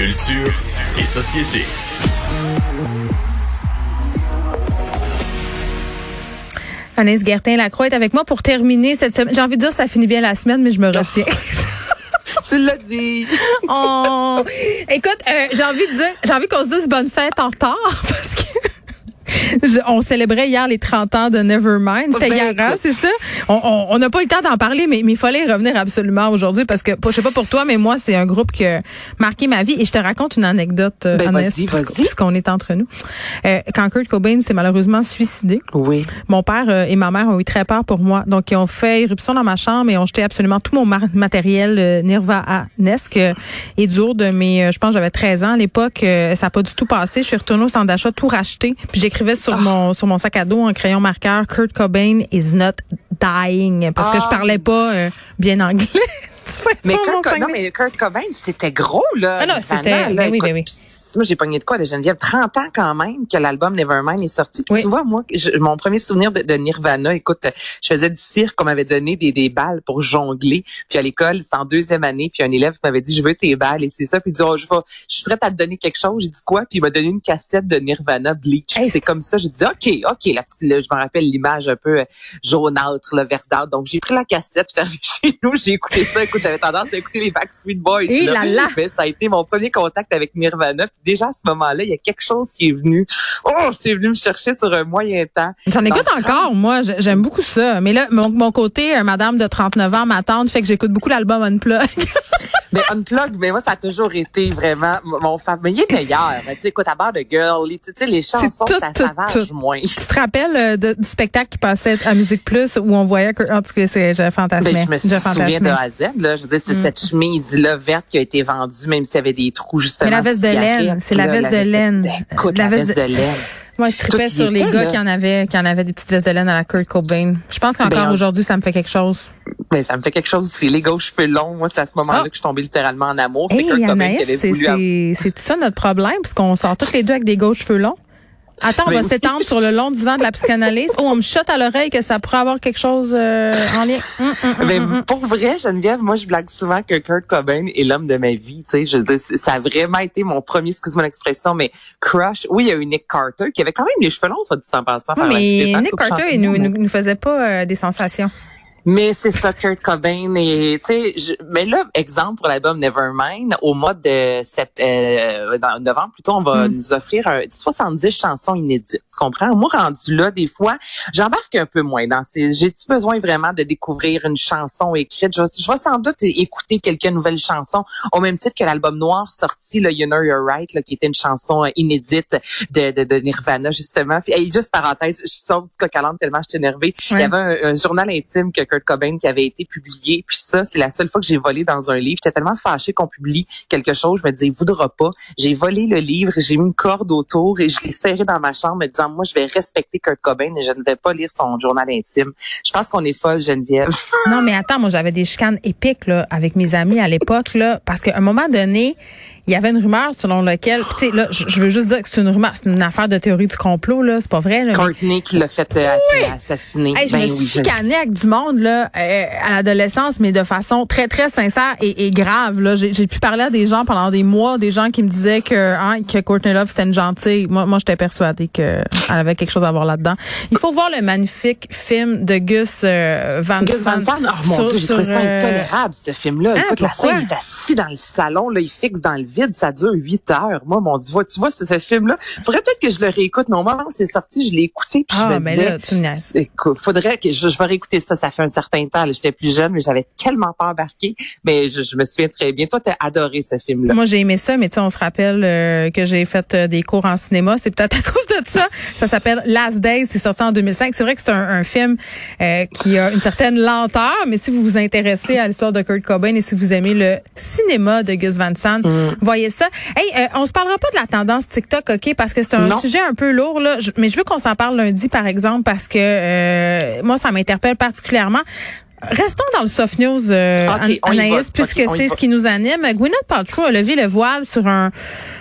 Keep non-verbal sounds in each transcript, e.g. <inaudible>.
Culture et société. Anaïs Gertin-Lacroix est avec moi pour terminer cette semaine. J'ai envie de dire ça finit bien la semaine, mais je me retiens. <laughs> <laughs> Tu l'as dit. Oh. Écoute, euh, j'ai envie de dire, j'ai envie qu'on se dise bonne fête en retard <laughs> parce que je- on célébrait hier les 30 ans de Nevermind. C'était hier, hein, c'est ça? On- On on n'a pas eu le temps d'en parler, mais il fallait y revenir absolument aujourd'hui parce que, je sais pas pour toi, mais moi, c'est un groupe qui a marqué ma vie. Et je te raconte une anecdote, euh, Ben, puisqu'on est entre nous. Euh, quand Kurt Cobain s'est malheureusement suicidé, Oui. mon père euh, et ma mère ont eu très peur pour moi. Donc, ils ont fait éruption dans ma chambre et ont jeté absolument tout mon matériel euh, Nirvana-esque euh, et du haut de mes, je pense j'avais 13 ans à l'époque, ça n'a pas du tout passé. Je suis retournée au centre d'achat, tout racheté. Puis j'écrivais sur mon sur mon sac à dos en crayon marqueur, Kurt Cobain is not dying. Parce que je Ah. parlais pas euh, bien anglais. <laughs> Mais Kurt, Co- non, mais Kurt Cobain, c'était gros, là. Ah non, c'était- là, ben oui, écoute, ben oui. Moi, j'ai pogné de quoi de Geneviève? 30 ans quand même que l'album Nevermind est sorti. Puis Oui. tu vois, moi, je- mon premier souvenir de, de Nirvana, écoute, je faisais du cirque, on m'avait donné des, des balles pour jongler. Puis à l'école, c'était en deuxième année, puis un élève m'avait dit, je veux tes balles, et c'est ça. Puis il dit, oh, je, vais, je suis prête à te donner quelque chose. J'ai dit quoi? Puis il m'a donné une cassette de Nirvana Bleach. Puis Hey. c'est comme ça, j'ai dit, OK, OK, la petite, là, je me rappelle l'image un peu euh, jaunâtre, là, verdâtre. Donc j'ai pris la cassette, j'étais arrivée <laughs> chez nous, j'ai écouté ça. Écoute, <laughs> j'avais tendance à écouter les Backstreet Boys. Et là là. Mais ça a été mon premier contact avec Nirvana. Puis déjà à ce moment-là, il y a quelque chose qui est venu. Oh, c'est venu me chercher sur un moyen temps. J'en écoute encore, moi. J- J'aime beaucoup ça. Mais là, mon, mon côté, euh, madame de 39 ans, ma tante, fait que j'écoute beaucoup l'album Unplug. <laughs> Mais Unplug, mais moi, ça a toujours été vraiment mon favori. Mais il est meilleur. Tu sais, écoute, à bord de Girl, tu sais, les chansons, tout, ça tout. moins. Tu te rappelles euh, de- du spectacle qui passait à Musique Plus où on voyait que, en tout cas, c'est, je fantasmais. Ben, je me souviens de A à Z. Là. Je veux dire, c'est Mm. cette chemise-là verte qui a été vendue, même s'il y avait des trous, justement. Mais la veste de laine, c'est la veste de laine. Écoute, La veste de- laine. Moi, je tripais sur les gars qui en avaient, qui en avaient des petites vestes de laine à la Kurt Cobain. Je pense qu'encore Ben, aujourd'hui, ça me fait quelque chose. Ben, ça me fait quelque chose aussi. Les aux cheveux longs, moi, c'est à ce moment-là Ah. que je suis tombée littéralement en amour. C'est Hey, c'est, voulu c'est, c'est tout ça notre problème, parce qu'on sort tous les deux avec des aux cheveux longs. Attends, on Mais va oui. s'étendre sur le long divan de la psychanalyse. Oh, on me chote à l'oreille que ça pourrait avoir quelque chose euh, en lien. Hum, hum. pour vrai, Geneviève, moi, je blague souvent que Kurt Cobain est l'homme de ma vie. Tu sais, je c'est- ça a vraiment été mon premier, excuse-moi l'expression, mais crush. Oui, il y a eu Nick Carter qui avait quand même les cheveux longs, soit dit en passant. par la Oui, suite, mais hein, Nick Carter, il mais- nous, nous faisait pas euh, des sensations. Mais c'est ça, Kurt Cobain. Et, tu sais, je- mais là, exemple pour l'album Nevermind, au mois de sept, euh, dans- novembre, plutôt, on va Mm. nous offrir un, 70 chansons inédites. Tu comprends? Moi, rendu là, des fois, j'embarque un peu moins dans ces, j'ai-tu besoin vraiment de découvrir une chanson écrite? Je, vais- je vais sans doute écouter quelques nouvelles chansons, au même titre que l'album noir sorti, là, You Know You're Right, là, qui était une chanson inédite de, de, de Nirvana, justement. Puis, hey, juste parenthèse, je sors du coq tellement je suis énervée. Il y avait un, un journal intime que Kurt Cobain qui avait été publié. Puis ça, c'est la seule fois que j'ai volé dans un livre. J'étais tellement fâchée qu'on publie quelque chose. Je me disais, il voudra pas. J'ai volé le livre, j'ai mis une corde autour et je l'ai serré dans ma chambre me disant, moi, je vais respecter Kurt Cobain et je ne vais pas lire son journal intime. Je pense qu'on est folle, Geneviève. <laughs> Non, mais attends, moi, j'avais des chicanes épiques là, avec mes amis à l'époque, là, parce qu'à un moment donné, il y avait une rumeur selon laquelle, tu sais, là, je veux juste dire que c'est une rumeur, c'est une affaire de théorie du complot, là, c'est pas vrai. Là, mais- Courtney qui l'a fait euh, assassiner. Hey, je Ben me oui, suis je avec du monde là euh, à l'adolescence, mais de façon très très sincère et, et grave. Là, j'ai pu parler à des gens pendant des mois, des gens qui me disaient que hein, que Courtney Love c'était une gentille. Moi, moi, j'étais persuadée que elle avait quelque chose à voir là-dedans. Il faut voir le magnifique film de Gus euh, Van Gus Van Sant, oh mon sur- Dieu, j'ai trouvé ça euh, intolérable, ce film-là. Hein, Écoute, la scène, il est assis dans le salon, là, il fixe dans le vide, ça dure huit heures. Moi, mon Dieu, tu vois, ce, ce film-là, faudrait peut-être que je le réécoute, mais au moment où c'est sorti, je l'ai écouté, puis je Ah, me mais disais, là, tu. Écoute, faudrait que je, je vais réécouter ça. Ça fait un certain temps. J'étais plus jeune, mais j'avais tellement pas embarqué. Mais je, je me souviens très bien. Toi, t'as adoré ce film-là. Moi, j'ai aimé ça, mais tu sais, on se rappelle euh, que j'ai fait euh, des cours en cinéma. C'est peut-être à <laughs> cause de ça. Ça s'appelle Last Days. C'est sorti en 2005. C'est vrai que c'est un, un film euh, qui a une certaine lenteur, mais si vous vous intéressez à l'histoire de Kurt Cobain et si vous aimez le cinéma de Gus Van Sant, voyez ça. Hey, euh, on se parlera pas de la tendance TikTok, ok, parce que c'est un Non. sujet un peu lourd là. Je- mais je veux qu'on s'en parle lundi, par exemple, parce que euh, moi, ça m'interpelle particulièrement. Restons dans le soft news, euh, va. Anaïs, puisque c'est ce qui nous anime. Gwyneth Paltrow a levé le voile sur un,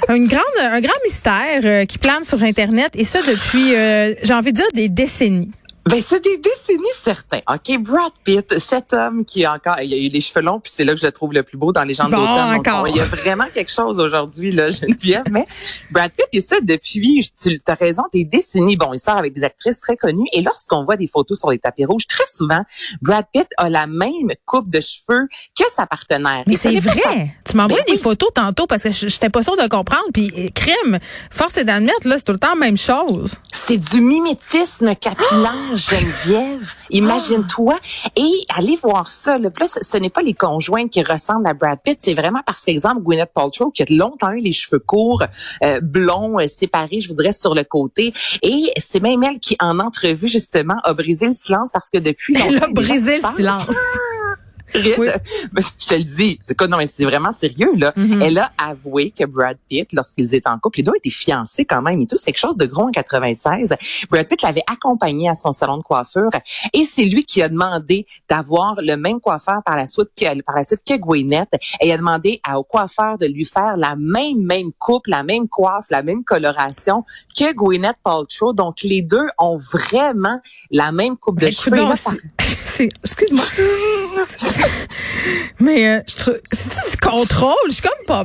une grande, un grand mystère euh, qui plane sur Internet, et ça depuis, euh, j'ai envie de dire, des décennies. Ben, c'est des décennies certains. OK, Brad Pitt, cet homme qui a encore, il a eu les cheveux longs, puis c'est là que je le trouve le plus beau dans les gens Bon, d'automne. Il y a vraiment quelque chose aujourd'hui, là, Geneviève. Mais Brad Pitt, et ça depuis, tu as raison, des décennies. Bon, il sort avec des actrices très connues. Et lorsqu'on voit des photos sur les tapis rouges, très souvent, Brad Pitt a la même coupe de cheveux que sa partenaire. Mais c'est vrai. Tu m'envoies Ben des oui. photos tantôt parce que j'étais pas sûre de comprendre. Puis euh, crime, force est d'admettre, là, c'est tout le temps la même chose. C'est du mimétisme capillaire, <gasps> Geneviève. Imagine-toi. Et allez voir ça. Le plus, ce n'est pas les conjoints qui ressemblent à Brad Pitt. C'est vraiment parce qu'exemple, Gwyneth Paltrow, qui a longtemps eu les cheveux courts, euh, blonds, euh, séparés, je voudrais, sur le côté. Et c'est même elle qui, en entrevue, justement, a brisé le silence parce que depuis Elle a brisé le silence. Oui. Je te le dis. C'est quoi, non, mais c'est vraiment sérieux, là. Mhm. Elle a avoué que Brad Pitt, lorsqu'ils étaient en couple, les deux étaient fiancés quand même et tout. C'est quelque chose de gros en 96. Brad Pitt l'avait accompagné à son salon de coiffure et c'est lui qui a demandé d'avoir le même coiffeur par la suite que, par la suite que Gwyneth. Et il a demandé à, au coiffeur de lui faire la même, même coupe, la même coiffe, la même coloration que Gwyneth Paltrow. Donc, les deux ont vraiment la même coupe de Ben, cheveux. C'est- excuse-moi. <laughs> <laughs> Mais euh, je trouve, c'est du contrôle? Je suis comme pas